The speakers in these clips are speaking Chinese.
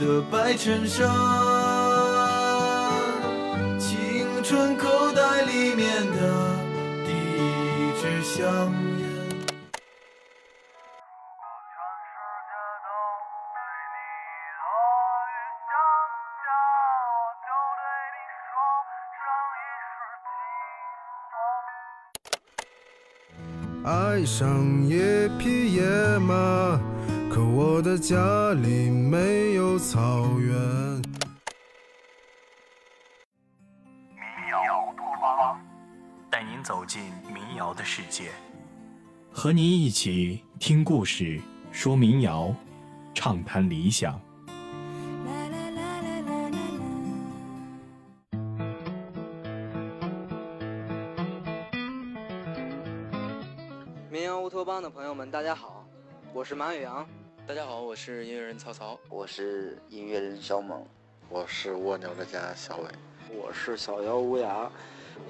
的白衬衫，青春口袋里面的第一支香烟。爱上一匹野马，可我的家里没草原。民谣托邦，带您走进民谣的世界，和您一起听故事、说民谣、畅谈理想。民谣乌托邦的朋友们大家好，我是马宇阳。大家好，我是音乐人曹操。我是音乐人小猛。我是蜗牛的家小伟。我是小妖乌鸦。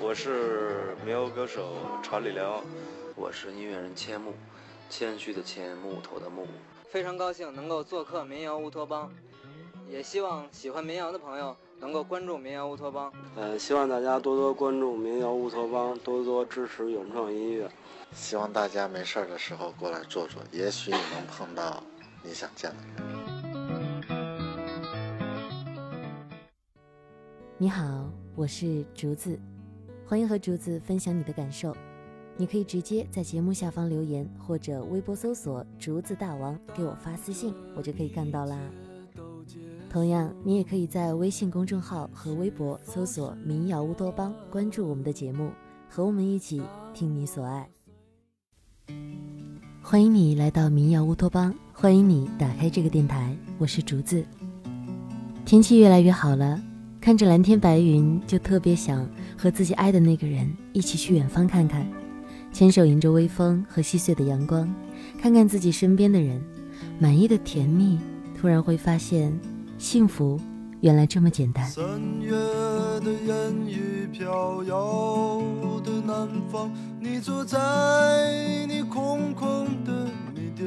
我是民谣歌手查理辽。我是音乐人千木，谦虚的谦，木头的木。非常高兴能够做客民谣乌托邦，也希望喜欢民谣的朋友能够关注民谣乌托邦。呃，希望大家多多关注民谣乌托邦，多多支持原创音乐。希望大家没事儿的时候过来坐坐，也许你能碰到你想见的人。你好，我是竹子，欢迎和竹子分享你的感受。你可以直接在节目下方留言，或者微博搜索“竹子大王”给我发私信，我就可以看到啦。同样，你也可以在微信公众号和微博搜索“民谣乌托邦”，关注我们的节目，和我们一起听你所爱。欢迎你来到民谣乌托邦，欢迎你打开这个电台，我是竹子。天气越来越好了，看着蓝天白云，就特别想和自己爱的那个人一起去远方看看，牵手迎着微风和细碎的阳光，看看自己身边的人，满意的甜蜜，突然会发现，幸福原来这么简单。三月的烟雨飘摇的南方。你坐在你空空的米店，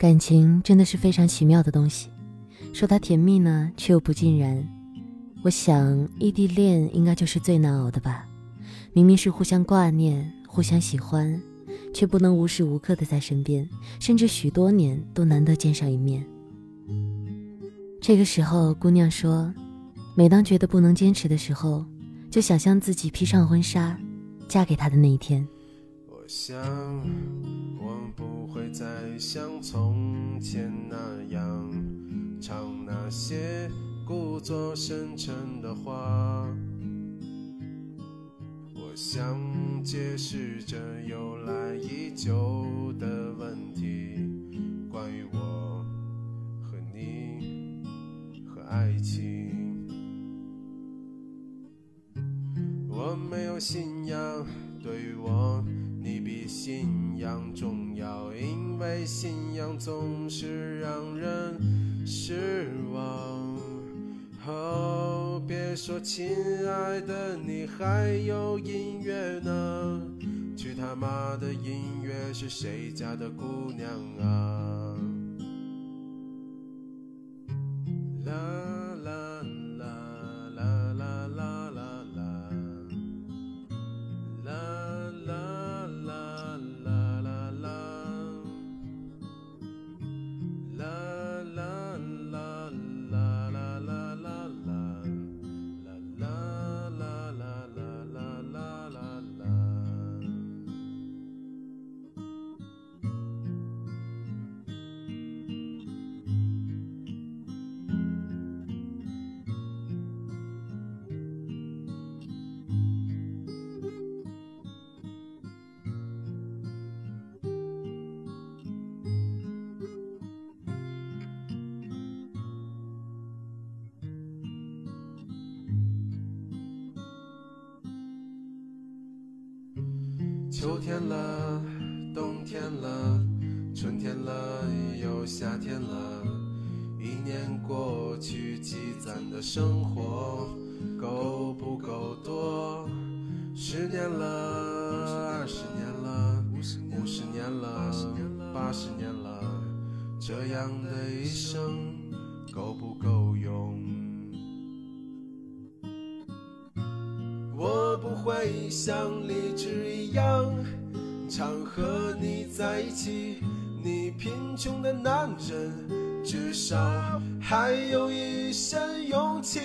感情真的是非常奇妙的东西，说它甜蜜呢，却又不尽然。我想，异地恋应该就是最难熬的吧。明明是互相挂念、互相喜欢，却不能无时无刻的在身边，甚至许多年都难得见上一面。这个时候，姑娘说，每当觉得不能坚持的时候，就想象自己披上婚纱，嫁给他的那一天。我想。再像从前那样唱那些故作深沉的话。我想解释这由来已久的问题，关于我和你和爱情。我没有信仰，对于我。你比信仰重要，因为信仰总是让人失望。哦，别说亲爱的，你还有音乐呢？去他妈的音乐是谁家的姑娘啊？秋天了，冬天了，春天了，又夏天了。一年过去，积攒的生活够不够多？十年了，二十年了，五十年了，八十年了，这样的一生够不够用？会像荔枝一样。常和你在一起，你贫穷的男人至少还有一身勇气，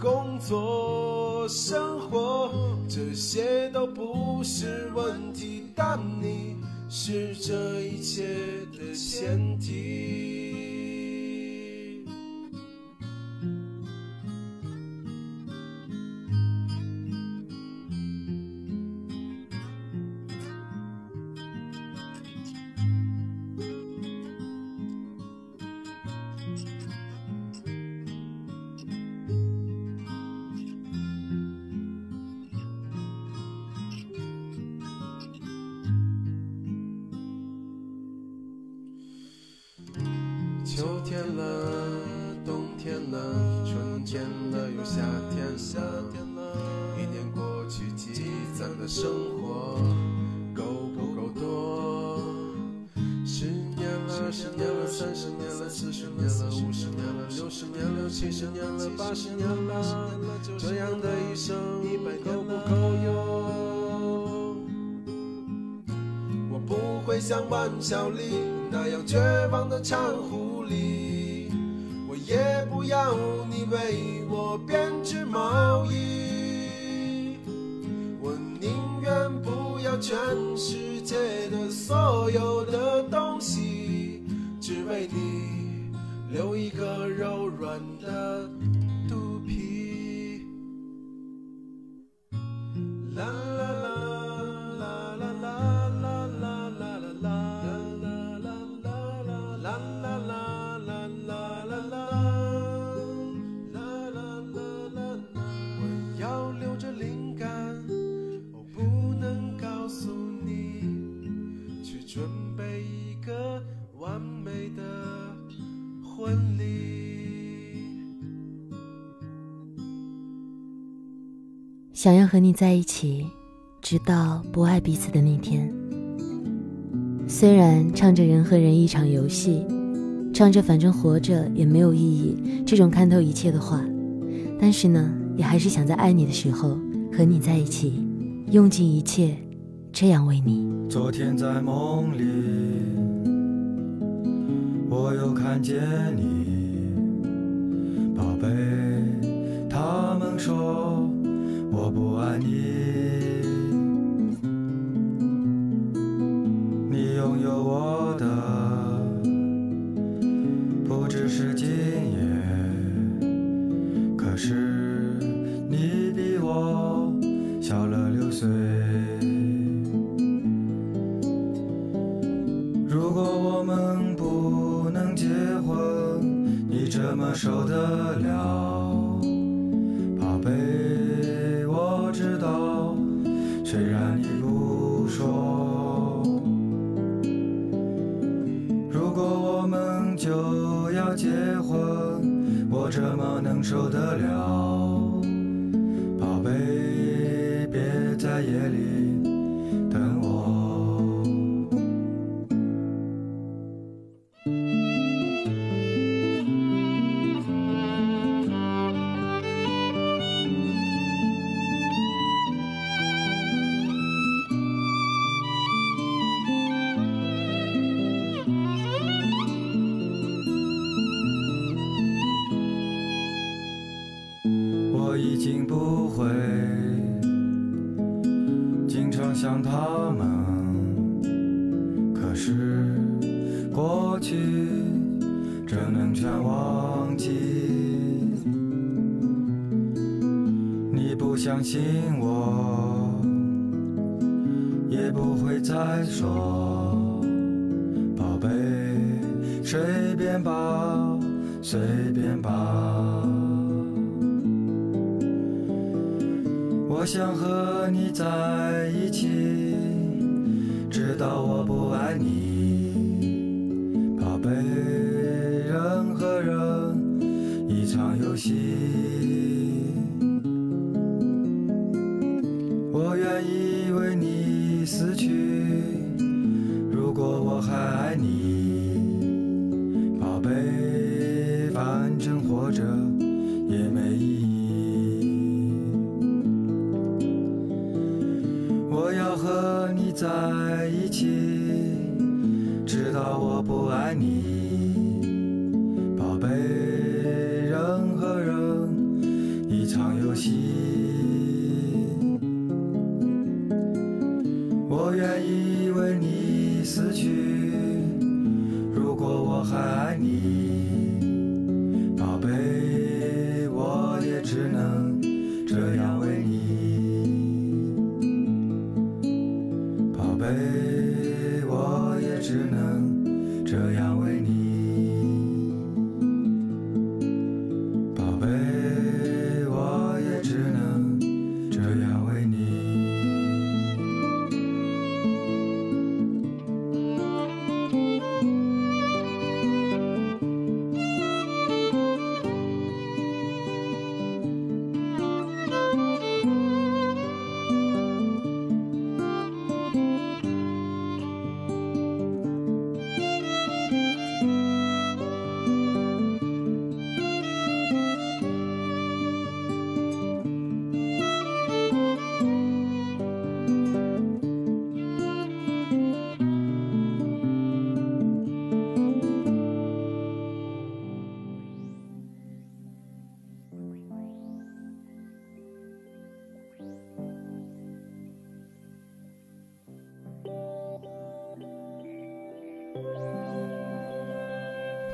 工作。生活，这些都不是问题，但你是这一切的前提。秋天了，冬天了，春天了，又夏天了。一年过去，积攒的生活够不够多？十年了，十年了，三十年了，四十年了，五十年了，六十年了，七十年了，八十年了，这样的一生够不够用？我不会像万小丽那样绝望的唱呼。我也不要你为我编织毛衣，我宁愿不要全世界的所有的东西，只为你留一个柔软的想要和你在一起，直到不爱彼此的那天。虽然唱着人和人一场游戏，唱着反正活着也没有意义这种看透一切的话，但是呢，也还是想在爱你的时候和你在一起，用尽一切，这样为你。昨天在梦里，我又看见你，宝贝，他们说。我不爱你，你拥有我的不只是今夜，可是你比我小了六岁。如果我们不能结婚，你怎么受得不会经常想他们？可是过去怎能全忘记？你不相信我，也不会再说，宝贝，随便吧，随便吧。想和你在一起，直到我不爱你，我愿意为你死去如果我还爱你。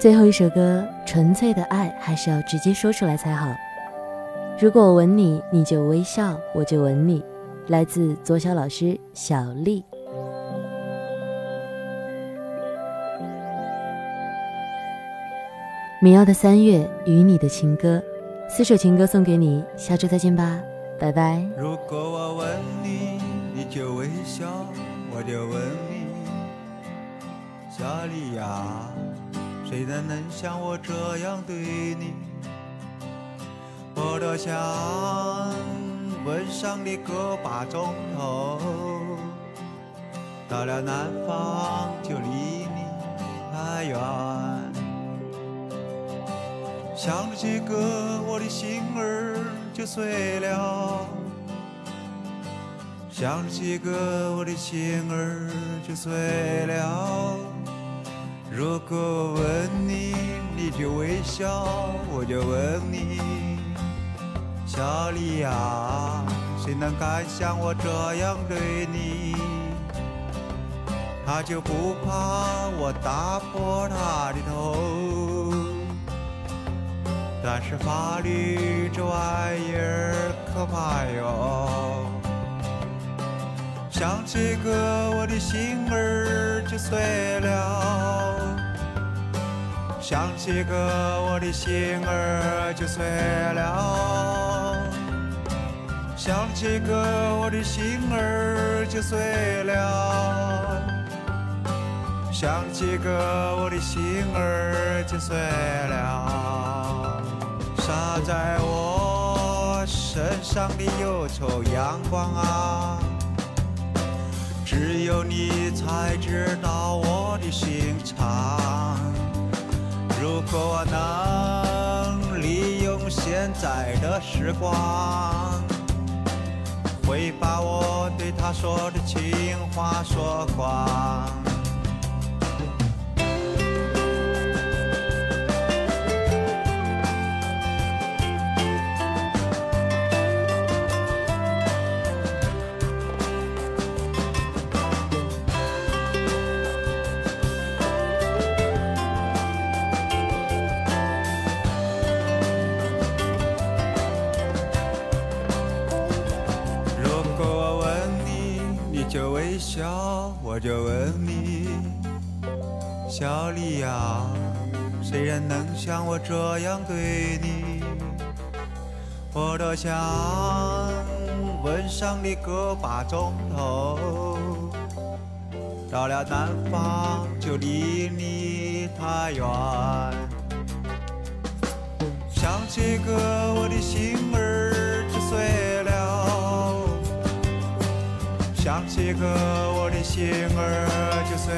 最后一首歌，纯粹的爱还是要直接说出来才好。如果我吻你，你就微笑，我就吻你。来自左小老师小丽。民谣的三月与你的情歌，四首情歌送给你，下周再见吧，拜拜。如果我吻你，你就微笑，我就吻你。小丽呀，谁人能像我这样对你？我多想吻上你个把钟头，到了南方就离你太远。想着这个，我的心儿就碎了；想着这个，我的心儿就碎了。如果吻你，你就微笑，我就吻你。小丽呀，谁能敢像我这样对你？他就不怕我打破他的头。但是法律这玩意儿可怕哟，想这个我的心儿就碎了，想起个我的心儿就碎了，想起个我的心儿就碎了，想起个我的心儿就碎了。洒在我身上的忧愁阳光啊，只有你才知道我的心肠。如果我能利用现在的时光，会把我对他说的情话说光。我就问你，小丽呀，谁人能像我这样对你？我多想吻上你个把钟头，到了南方就离你太远。想起个，我的心儿想这个，我的心儿就碎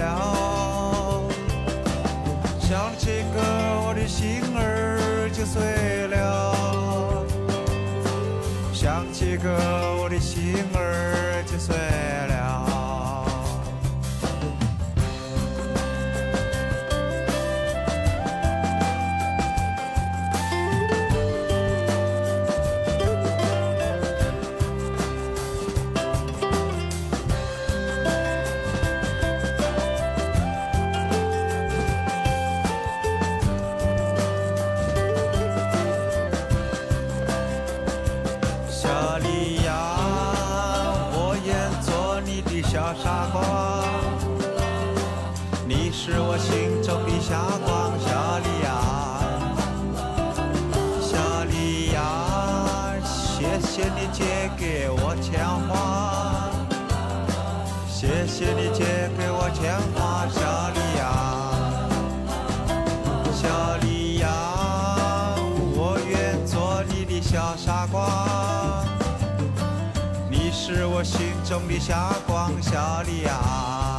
了；想起个，我的心儿就碎了；想起个，钱花，谢谢你借给我钱花，小丽呀，小丽呀，我愿做你的小傻瓜，你是我心中的霞光，小丽呀。